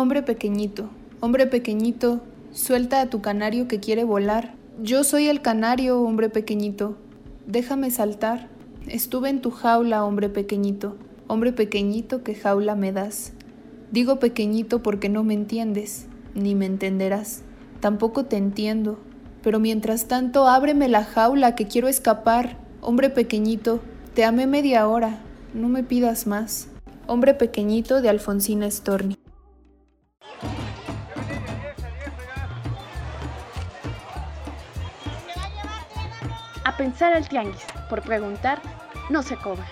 Hombre pequeñito, hombre pequeñito, suelta a tu canario que quiere volar. Yo soy el canario, hombre pequeñito. Déjame saltar. Estuve en tu jaula, hombre pequeñito, hombre pequeñito que jaula me das. Digo pequeñito porque no me entiendes, ni me entenderás. Tampoco te entiendo. Pero mientras tanto, ábreme la jaula que quiero escapar. Hombre pequeñito, te amé media hora. No me pidas más. Hombre pequeñito de Alfonsina Storni. A pensar al tianguis, por preguntar, no se cobra.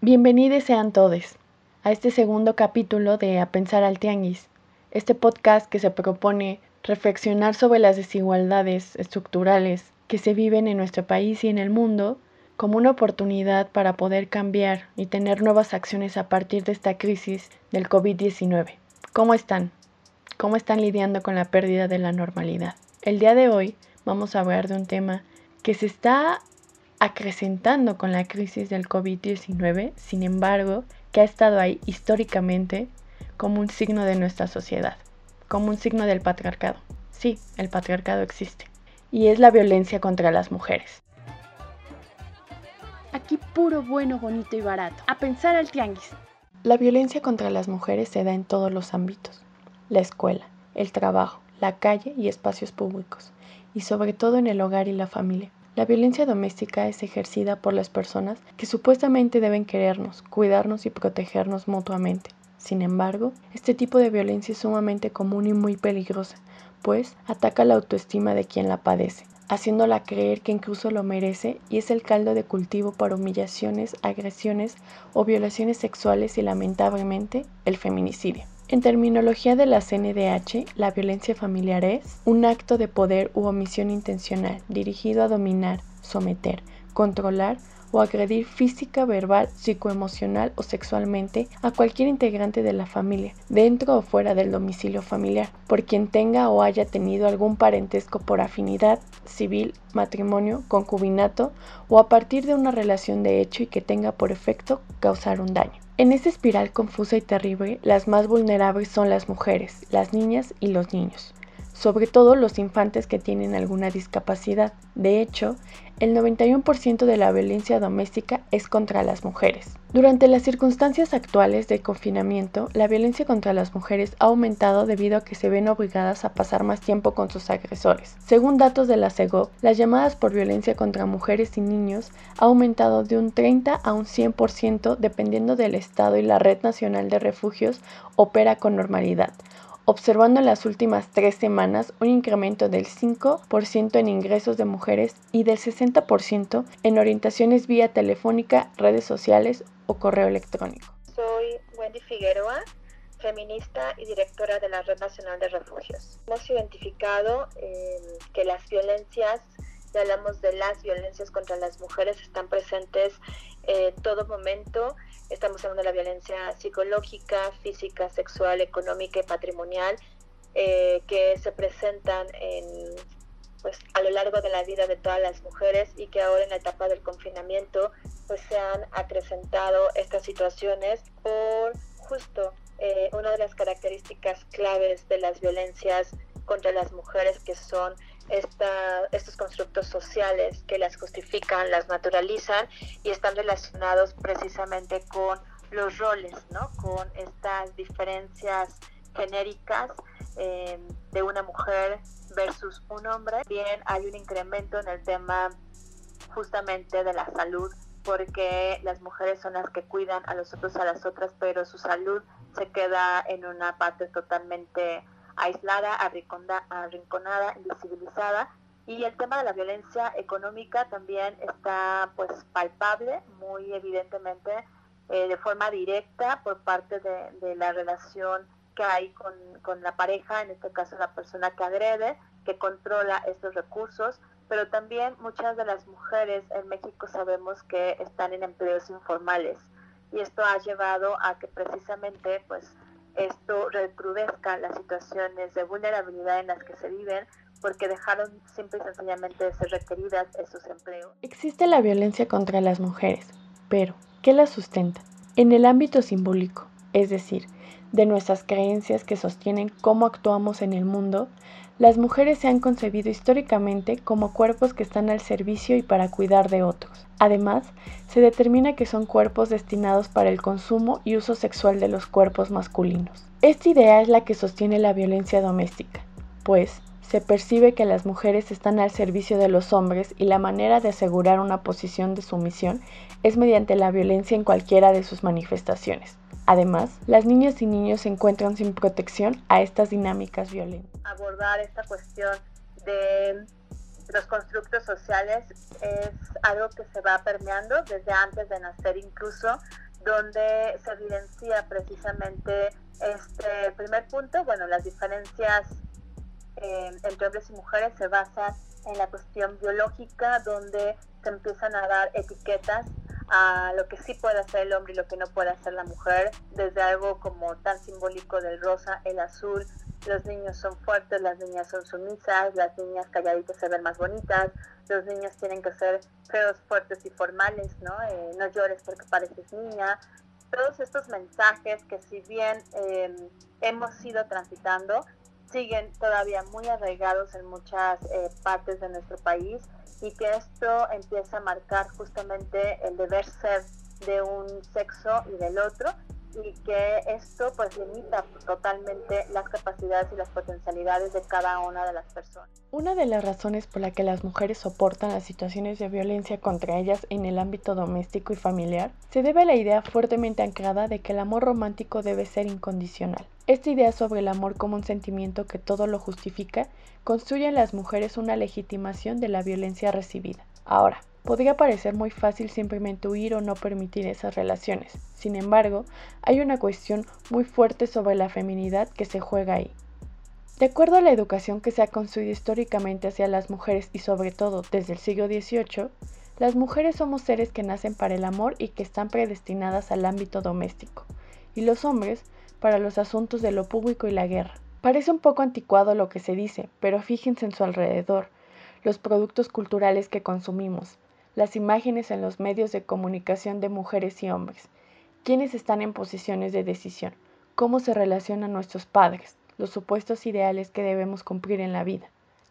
Bienvenidos sean todos a este segundo capítulo de A pensar al tianguis, este podcast que se propone reflexionar sobre las desigualdades estructurales que se viven en nuestro país y en el mundo como una oportunidad para poder cambiar y tener nuevas acciones a partir de esta crisis del COVID-19. ¿Cómo están? ¿Cómo están lidiando con la pérdida de la normalidad? El día de hoy vamos a hablar de un tema que se está acrecentando con la crisis del COVID-19, sin embargo, que ha estado ahí históricamente como un signo de nuestra sociedad, como un signo del patriarcado. Sí, el patriarcado existe. Y es la violencia contra las mujeres. Aquí puro bueno, bonito y barato. A pensar al tianguis. La violencia contra las mujeres se da en todos los ámbitos. La escuela, el trabajo, la calle y espacios públicos. Y sobre todo en el hogar y la familia. La violencia doméstica es ejercida por las personas que supuestamente deben querernos, cuidarnos y protegernos mutuamente. Sin embargo, este tipo de violencia es sumamente común y muy peligrosa, pues ataca la autoestima de quien la padece, haciéndola creer que incluso lo merece y es el caldo de cultivo para humillaciones, agresiones o violaciones sexuales y lamentablemente el feminicidio. En terminología de la CNDH, la violencia familiar es un acto de poder u omisión intencional dirigido a dominar, someter, controlar o agredir física, verbal, psicoemocional o sexualmente a cualquier integrante de la familia, dentro o fuera del domicilio familiar, por quien tenga o haya tenido algún parentesco por afinidad, civil, matrimonio, concubinato o a partir de una relación de hecho y que tenga por efecto causar un daño. En esta espiral confusa y terrible, las más vulnerables son las mujeres, las niñas y los niños, sobre todo los infantes que tienen alguna discapacidad. De hecho, el 91% de la violencia doméstica es contra las mujeres. Durante las circunstancias actuales de confinamiento, la violencia contra las mujeres ha aumentado debido a que se ven obligadas a pasar más tiempo con sus agresores. Según datos de la CEGO, las llamadas por violencia contra mujeres y niños ha aumentado de un 30 a un 100% dependiendo del estado y la Red Nacional de Refugios opera con normalidad observando en las últimas tres semanas un incremento del 5% en ingresos de mujeres y del 60% en orientaciones vía telefónica, redes sociales o correo electrónico. Soy Wendy Figueroa, feminista y directora de la Red Nacional de Refugios. Hemos identificado eh, que las violencias, ya hablamos de las violencias contra las mujeres, están presentes en todo momento. Estamos hablando de la violencia psicológica, física, sexual, económica y patrimonial eh, que se presentan en, pues, a lo largo de la vida de todas las mujeres y que ahora en la etapa del confinamiento pues, se han acrecentado estas situaciones por justo eh, una de las características claves de las violencias contra las mujeres que son estos constructos sociales que las justifican, las naturalizan y están relacionados precisamente con los roles, ¿no? con estas diferencias genéricas eh, de una mujer versus un hombre. Bien, hay un incremento en el tema justamente de la salud, porque las mujeres son las que cuidan a los otros, a las otras, pero su salud se queda en una parte totalmente aislada, arrinconada, invisibilizada. Y el tema de la violencia económica también está pues palpable, muy evidentemente, eh, de forma directa por parte de, la relación que hay con, con, la pareja, en este caso la persona que agrede, que controla estos recursos, pero también muchas de las mujeres en México sabemos que están en empleos informales y esto ha llevado a que precisamente pues esto recrudezca las situaciones de vulnerabilidad en las que se viven porque dejaron simple y sencillamente de ser requeridas esos empleos. Existe la violencia contra las mujeres, pero ¿qué la sustenta? En el ámbito simbólico, es decir, de nuestras creencias que sostienen cómo actuamos en el mundo, las mujeres se han concebido históricamente como cuerpos que están al servicio y para cuidar de otros. Además, se determina que son cuerpos destinados para el consumo y uso sexual de los cuerpos masculinos. Esta idea es la que sostiene la violencia doméstica, pues se percibe que las mujeres están al servicio de los hombres y la manera de asegurar una posición de sumisión es mediante la violencia en cualquiera de sus manifestaciones. Además, las niñas y niños se encuentran sin protección a estas dinámicas violentas. Abordar esta cuestión de los constructos sociales es algo que se va permeando desde antes de nacer incluso, donde se evidencia precisamente este primer punto, bueno, las diferencias eh, entre hombres y mujeres se basan en la cuestión biológica, donde se empiezan a dar etiquetas a lo que sí puede hacer el hombre y lo que no puede hacer la mujer, desde algo como tan simbólico del rosa, el azul, los niños son fuertes, las niñas son sumisas, las niñas calladitas se ven más bonitas, los niños tienen que ser feos, fuertes y formales, ¿no? Eh, no llores porque pareces niña. Todos estos mensajes que si bien em, hemos ido transitando, siguen todavía muy arraigados en muchas eh, partes de nuestro país y que esto empieza a marcar justamente el deber ser de un sexo y del otro y que esto pues limita totalmente las capacidades y las potencialidades de cada una de las personas. Una de las razones por la que las mujeres soportan las situaciones de violencia contra ellas en el ámbito doméstico y familiar se debe a la idea fuertemente anclada de que el amor romántico debe ser incondicional. Esta idea sobre el amor como un sentimiento que todo lo justifica construye en las mujeres una legitimación de la violencia recibida. Ahora, Podría parecer muy fácil simplemente huir o no permitir esas relaciones. Sin embargo, hay una cuestión muy fuerte sobre la feminidad que se juega ahí. De acuerdo a la educación que se ha construido históricamente hacia las mujeres y sobre todo desde el siglo XVIII, las mujeres somos seres que nacen para el amor y que están predestinadas al ámbito doméstico, y los hombres para los asuntos de lo público y la guerra. Parece un poco anticuado lo que se dice, pero fíjense en su alrededor, los productos culturales que consumimos, las imágenes en los medios de comunicación de mujeres y hombres, quiénes están en posiciones de decisión, cómo se relacionan nuestros padres, los supuestos ideales que debemos cumplir en la vida.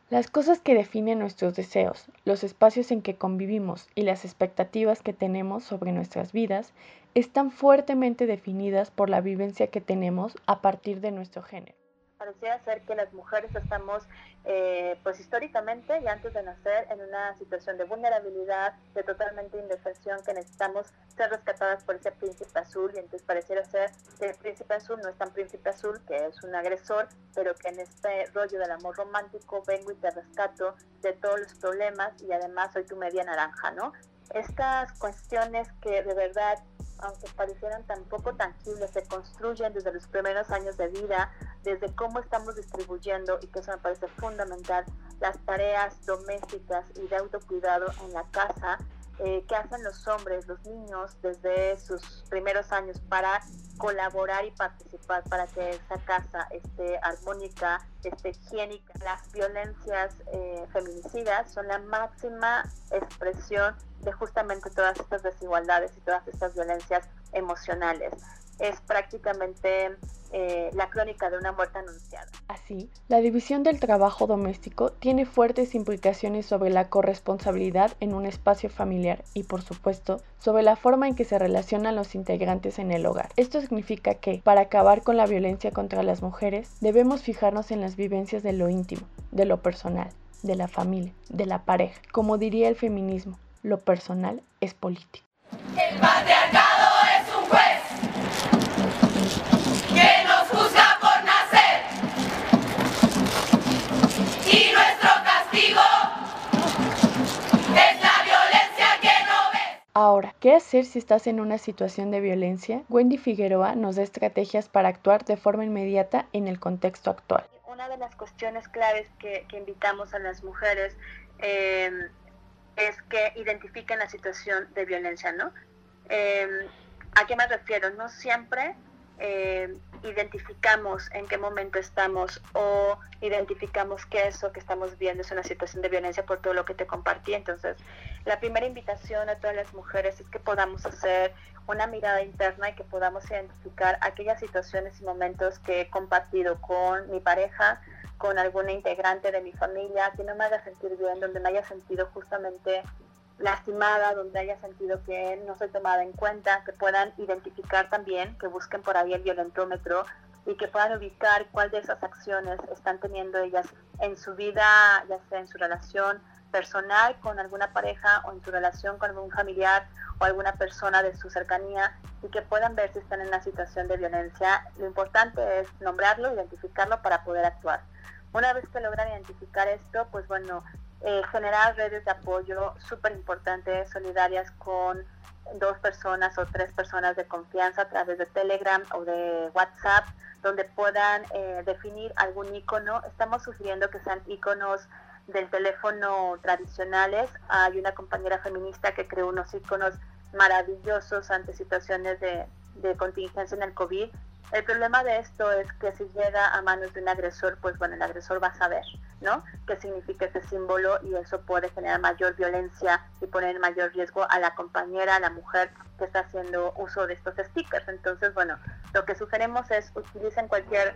Las cosas que definen nuestros deseos, los espacios en que convivimos y las expectativas que tenemos sobre nuestras vidas están fuertemente definidas por la vivencia que tenemos a partir de nuestro género parecía ser que las mujeres estamos, eh, pues históricamente y antes de nacer, en una situación de vulnerabilidad, de totalmente indefensión, que necesitamos ser rescatadas por ese príncipe azul. Y entonces pareciera ser que el príncipe azul no es tan príncipe azul, que es un agresor, pero que en este rollo del amor romántico vengo y te rescato de todos los problemas y además soy tu media naranja, ¿no? Estas cuestiones que de verdad aunque parecieran tan poco tangibles, se construyen desde los primeros años de vida, desde cómo estamos distribuyendo, y que eso me parece fundamental, las tareas domésticas y de autocuidado en la casa, eh, que hacen los hombres, los niños, desde sus primeros años para colaborar y participar para que esa casa esté armónica, esté higiénica. Las violencias eh, feminicidas son la máxima expresión de justamente todas estas desigualdades y todas estas violencias emocionales. Es prácticamente eh, la crónica de una muerte anunciada. Así, la división del trabajo doméstico tiene fuertes implicaciones sobre la corresponsabilidad en un espacio familiar y, por supuesto, sobre la forma en que se relacionan los integrantes en el hogar. Esto significa que, para acabar con la violencia contra las mujeres, debemos fijarnos en las vivencias de lo íntimo, de lo personal, de la familia, de la pareja. Como diría el feminismo, lo personal es político. El patriarcado Ahora, ¿qué hacer si estás en una situación de violencia? Wendy Figueroa nos da estrategias para actuar de forma inmediata en el contexto actual. Una de las cuestiones claves que, invitamos a las mujeres eh, es que identifiquen la situación de violencia, ¿no? Em, ¿A qué me refiero? No siempre eh, identificamos en qué momento estamos o identificamos que eso que estamos viendo es una situación de violencia por todo lo que te compartí. Entonces, la primera invitación a todas las mujeres es que podamos hacer una mirada interna y que podamos identificar aquellas situaciones y momentos que he compartido con mi pareja, con alguna integrante de mi familia, que no me haga sentir bien, donde me haya sentido justamente lastimada, donde haya sentido que no soy tomada en cuenta, que puedan identificar también, que busquen por ahí el violentómetro y que puedan ubicar cuál de esas acciones están teniendo ellas en su vida, ya sea en su relación personal con alguna pareja o en su relación con algún familiar o alguna persona de su cercanía y que puedan ver si están en una situación de violencia. Lo importante es nombrarlo, identificarlo para poder actuar. Una vez que logran identificar esto, pues bueno, eh, generar redes de apoyo súper importantes, solidarias con dos personas o tres personas de confianza a través de Telegram o de WhatsApp, donde puedan eh, definir algún icono. Estamos sugiriendo que sean iconos del teléfono tradicionales. Hay una compañera feminista que creó unos iconos maravillosos ante situaciones de, de contingencia en el COVID el problema de esto es que si llega a manos de un agresor, pues bueno, el agresor va a saber, ¿no? ¿Qué significa ese símbolo? Y eso puede generar mayor violencia y poner mayor riesgo a la compañera, a la mujer que está haciendo uso de estos stickers. Entonces, bueno, lo que sugerimos es utilicen cualquier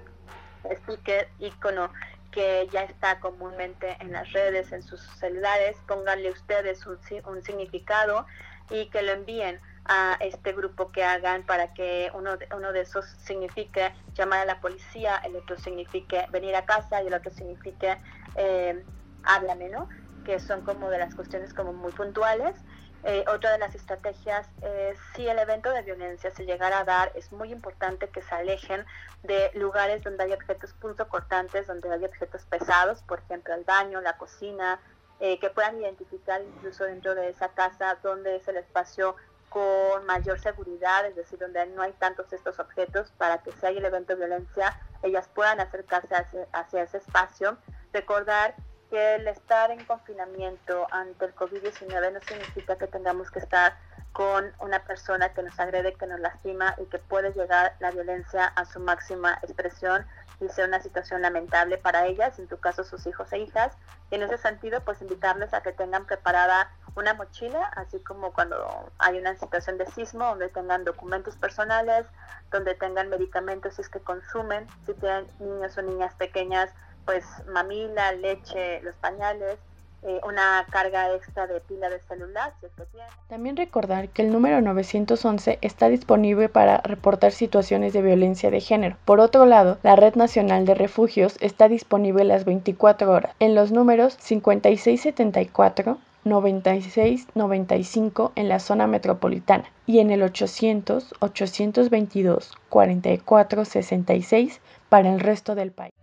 sticker, icono que ya está comúnmente en las redes, en sus celulares, pónganle ustedes un, un significado y que lo envíen a este grupo que hagan para que uno de, uno de esos signifique llamar a la policía, el otro signifique venir a casa y el otro signifique eh, háblame, ¿no? Que son como de las cuestiones como muy puntuales. Eh, otra de las estrategias es si el evento de violencia se llegara a dar, es muy importante que se alejen de lugares donde hay objetos cortantes, donde hay objetos pesados, por ejemplo el baño, la cocina, eh, que puedan identificar incluso dentro de esa casa dónde es el espacio con mayor seguridad, es decir, donde no hay tantos estos objetos para que si hay el evento de violencia, ellas puedan acercarse hacia, ese espacio. Recordar que el estar en confinamiento ante el COVID-19 no significa que tengamos que estar con una persona que nos agrede, que nos lastima y que puede llegar la violencia a su máxima expresión y sea una situación lamentable para ellas, en tu caso sus hijos e hijas. Y en ese sentido, pues invitarles a que tengan preparada una mochila, así como cuando hay una situación de sismo, donde tengan documentos personales, donde tengan medicamentos si es que consumen, si tienen niños o niñas pequeñas, pues mamila, leche, los pañales, eh, una carga extra de pila de celular, si es que tienen. También recordar que el número 911 está disponible para reportar situaciones de violencia de género. Por otro lado, la Red Nacional de Refugios está disponible las 24 horas en los números 5674 9695 en la zona metropolitana y en el 800 822 4466 para el resto del país.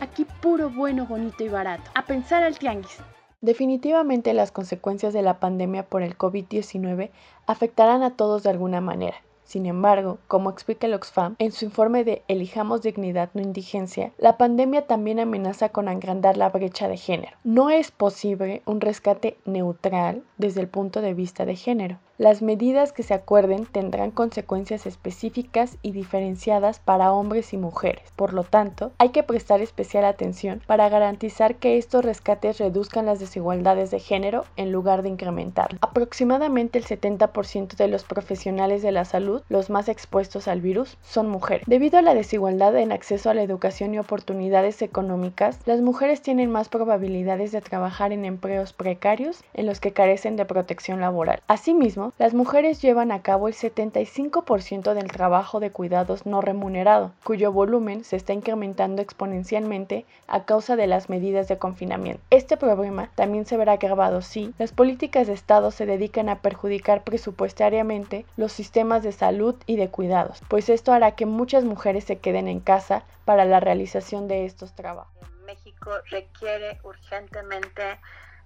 Aquí puro bueno, bonito y barato. A pensar al tianguis. Definitivamente las consecuencias de la pandemia por el COVID-19 afectarán a todos de alguna manera sin embargo, como explica el Oxfam en su informe de Elijamos dignidad, no indigencia, la pandemia también amenaza con agrandar la brecha de género. No es posible un rescate neutral desde el punto de vista de género. Las medidas que se acuerden tendrán consecuencias específicas y diferenciadas para hombres y mujeres. Por lo tanto, hay que prestar especial atención para garantizar que estos rescates reduzcan las desigualdades de género en lugar de incrementarlas. Aproximadamente el 70% de los profesionales de la salud, los más expuestos al virus, son mujeres. Debido a la desigualdad en acceso a la educación y oportunidades económicas, las mujeres tienen más probabilidades de trabajar en empleos precarios en los que carecen de protección laboral. Asimismo, las mujeres llevan a cabo el 75% del trabajo de cuidados no remunerado, cuyo volumen se está incrementando exponencialmente a causa de las medidas de confinamiento. Este problema también se verá agravado si las políticas de Estado se dedican a perjudicar presupuestariamente los sistemas de salud y de cuidados, pues esto hará que muchas mujeres se queden en casa para la realización de estos trabajos. México requiere urgentemente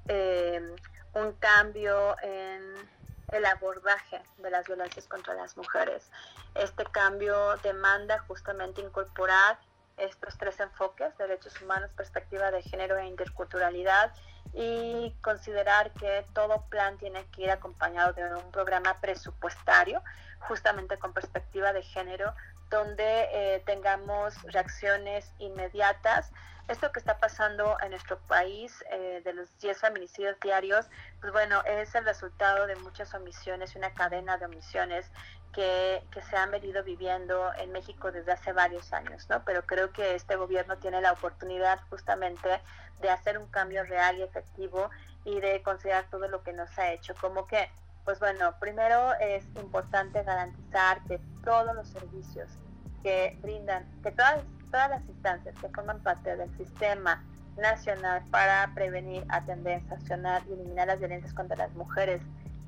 eh, un cambio en el abordaje de las violencias contra las mujeres. Este cambio demanda justamente incorporar estos tres enfoques, derechos humanos, perspectiva de género e interculturalidad, y considerar que todo plan tiene que ir acompañado de un programa presupuestario, justamente con perspectiva de género, donde eh, tengamos reacciones inmediatas. Esto que está pasando en nuestro país, eh, de los 10 feminicidios diarios, pues bueno, es el resultado de muchas omisiones, una cadena de omisiones que, que, se han venido viviendo en México desde hace varios años, ¿no? Pero creo que este gobierno tiene la oportunidad justamente de hacer un cambio real y efectivo y de considerar todo lo que nos ha hecho. Como que, pues bueno, primero es importante garantizar que todos los servicios que brindan, que todas, todas las instancias que forman parte del sistema nacional para prevenir, atender, sancionar y eliminar las violencias contra las mujeres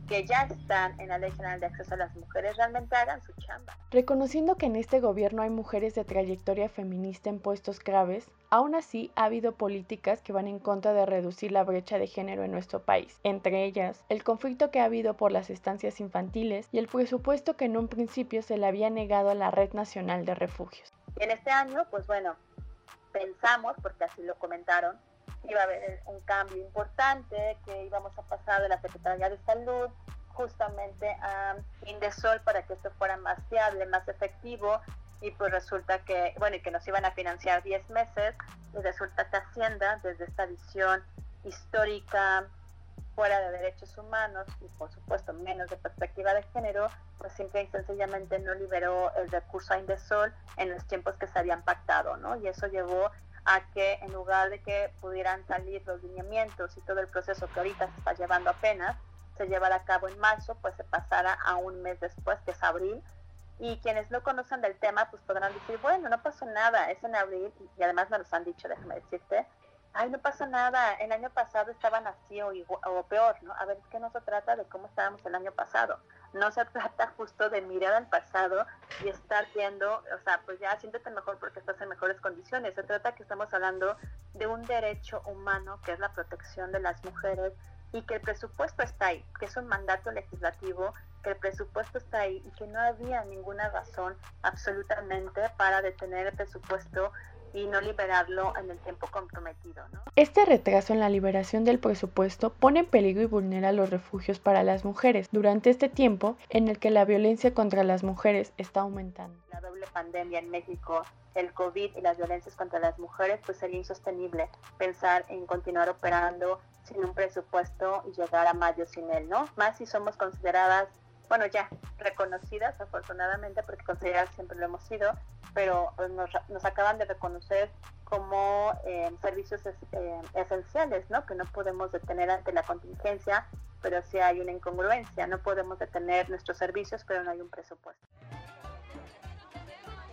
que ya están en la Ley General de Acceso a las Mujeres realmente hagan su chamba. Reconociendo que en este gobierno hay mujeres de trayectoria feminista en puestos graves, aún así ha habido políticas que van en contra de reducir la brecha de género en nuestro país, entre ellas el conflicto que ha habido por las estancias infantiles y el presupuesto que en un principio se le había negado a la Red Nacional de Refugios. En este año, pues bueno, pensamos, porque así lo comentaron, iba a haber un cambio importante, que íbamos a pasar de la Secretaría de Salud justamente a Indesol para que esto fuera más fiable, más efectivo y pues resulta que, bueno, y que nos iban a financiar 10 meses y resulta que Hacienda, desde esta visión histórica, fuera de derechos humanos y por supuesto menos de perspectiva de género, pues simple y sencillamente no liberó el recurso a Indesol en los tiempos que se habían pactado, ¿no? Y eso llevó a que en lugar de que pudieran salir los lineamientos y todo el proceso que ahorita se está llevando apenas, se llevara a cabo en marzo, pues se pasara a un mes después, que es abril. Y quienes no conocen del tema, pues podrán decir, bueno, no pasó nada, es en abril, y además nos han dicho, déjame decirte, ay, no pasa nada, el año pasado estaban así o, o peor, ¿no? A ver, es que no se trata de cómo estábamos el año pasado, no se trata justo de mirar al pasado y estar viendo, o sea, pues ya siéntete mejor porque estás en mejores condiciones, se trata que estamos hablando de un derecho humano que es la protección de las mujeres y que el presupuesto está ahí, que es un mandato legislativo, que el presupuesto está ahí y que no había ninguna razón absolutamente para detener el presupuesto y no liberarlo en el tiempo comprometido. ¿no? Este retraso en la liberación del presupuesto pone en peligro y vulnera los refugios para las mujeres durante este tiempo en el que la violencia contra las mujeres está aumentando. La doble pandemia en México, el COVID y las violencias contra las mujeres, pues sería insostenible pensar en continuar operando sin un presupuesto y llegar a mayo sin él, ¿no? Más si somos consideradas bueno, ya reconocidas afortunadamente, porque consideradas siempre lo hemos sido, pero nos, nos acaban de reconocer como eh, servicios eh, esenciales, ¿no? Que no podemos detener ante la contingencia, pero sí hay una incongruencia. No podemos detener nuestros servicios, pero no hay un presupuesto.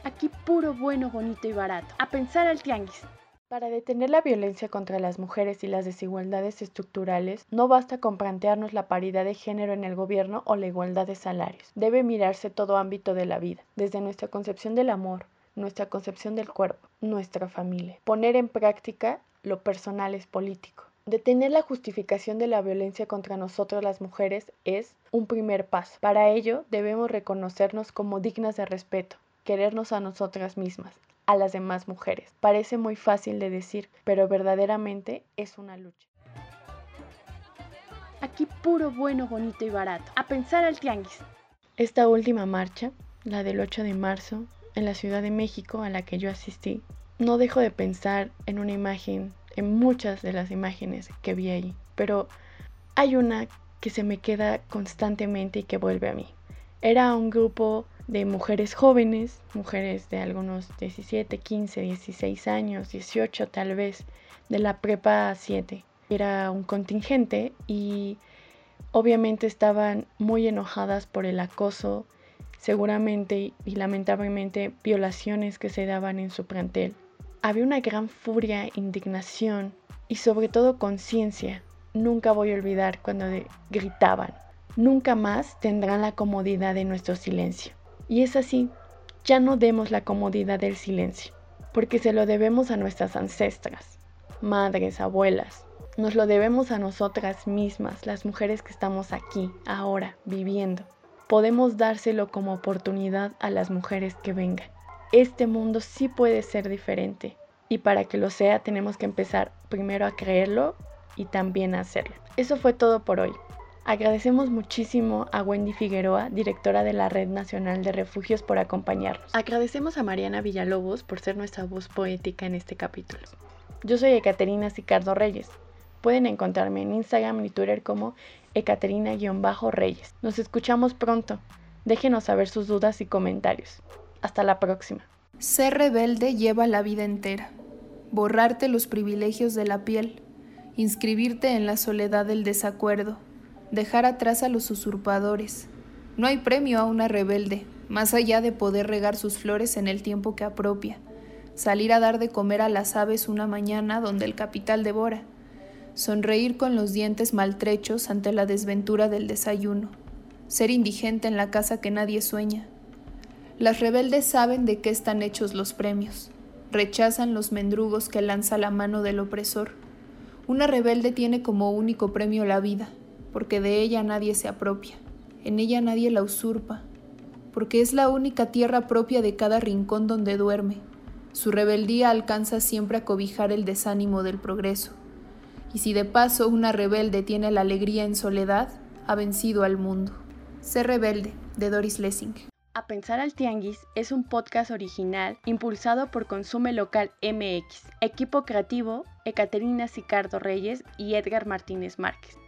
Aquí puro, bueno, bonito y barato. A pensar al tianguis. Para detener la violencia contra las mujeres y las desigualdades estructurales, no basta con plantearnos la paridad de género en el gobierno o la igualdad de salarios. Debe mirarse todo ámbito de la vida, desde nuestra concepción del amor, nuestra concepción del cuerpo, nuestra familia. Poner en práctica lo personal es político. Detener la justificación de la violencia contra nosotros las mujeres es un primer paso. Para ello debemos reconocernos como dignas de respeto, querernos a nosotras mismas, a las demás mujeres. Parece muy fácil de decir, pero verdaderamente es una lucha. Aquí puro, bueno, bonito y barato. A pensar al tianguis. Esta última marcha, la del 8 de marzo, en la Ciudad de México a la que yo asistí, no dejo de pensar en una imagen, en muchas de las imágenes que vi ahí, pero hay una que se me queda constantemente y que vuelve a mí. Era un grupo de mujeres jóvenes, mujeres de algunos 17, 15, 16 años, 18 tal vez, de la prepa 7. Era un contingente y obviamente estaban muy enojadas por el acoso, seguramente y lamentablemente violaciones que se daban en su plantel. Había una gran furia, indignación y sobre todo conciencia. Nunca voy a olvidar cuando gritaban, nunca más tendrán la comodidad de nuestro silencio. Y es así, ya no demos la comodidad del silencio, porque se lo debemos a nuestras ancestras, madres, abuelas. Nos lo debemos a nosotras mismas, las mujeres que estamos aquí, ahora, viviendo. Podemos dárselo como oportunidad a las mujeres que vengan. Este mundo sí puede ser diferente y para que lo sea tenemos que empezar primero a creerlo y también hacerlo. Eso fue todo por hoy. Agradecemos muchísimo a Wendy Figueroa, directora de la Red Nacional de Refugios, por acompañarnos. Agradecemos a Mariana Villalobos por ser nuestra voz poética en este capítulo. Yo soy Ecaterina Sicardo Reyes. Pueden encontrarme en Instagram y Twitter como Ecaterina-Reyes. Nos escuchamos pronto. Déjenos saber sus dudas y comentarios. Hasta la próxima. Ser rebelde lleva la vida entera. Borrarte los privilegios de la piel. Inscribirte en la soledad del desacuerdo. Dejar atrás a los usurpadores. No hay premio a una rebelde, más allá de poder regar sus flores en el tiempo que apropia. Salir a dar de comer a las aves una mañana donde el capital devora. Sonreír con los dientes maltrechos ante la desventura del desayuno ser indigente en la casa que nadie sueña. Las rebeldes saben de qué están hechos los premios, rechazan los mendrugos que lanza la mano del opresor. Una rebelde tiene como único premio la vida, porque de ella nadie se apropia, en ella nadie la usurpa, porque es la única tierra propia de cada rincón donde duerme. Su rebeldía alcanza siempre a cobijar el desánimo del progreso. Y si de paso una rebelde tiene la alegría en soledad, ha vencido al mundo. Ser rebelde, de Doris Lessing. A Pensar al Tianguis es un podcast original impulsado por Consume Local MX, equipo creativo Ecaterina Sicardo Reyes y Edgar Martínez Márquez.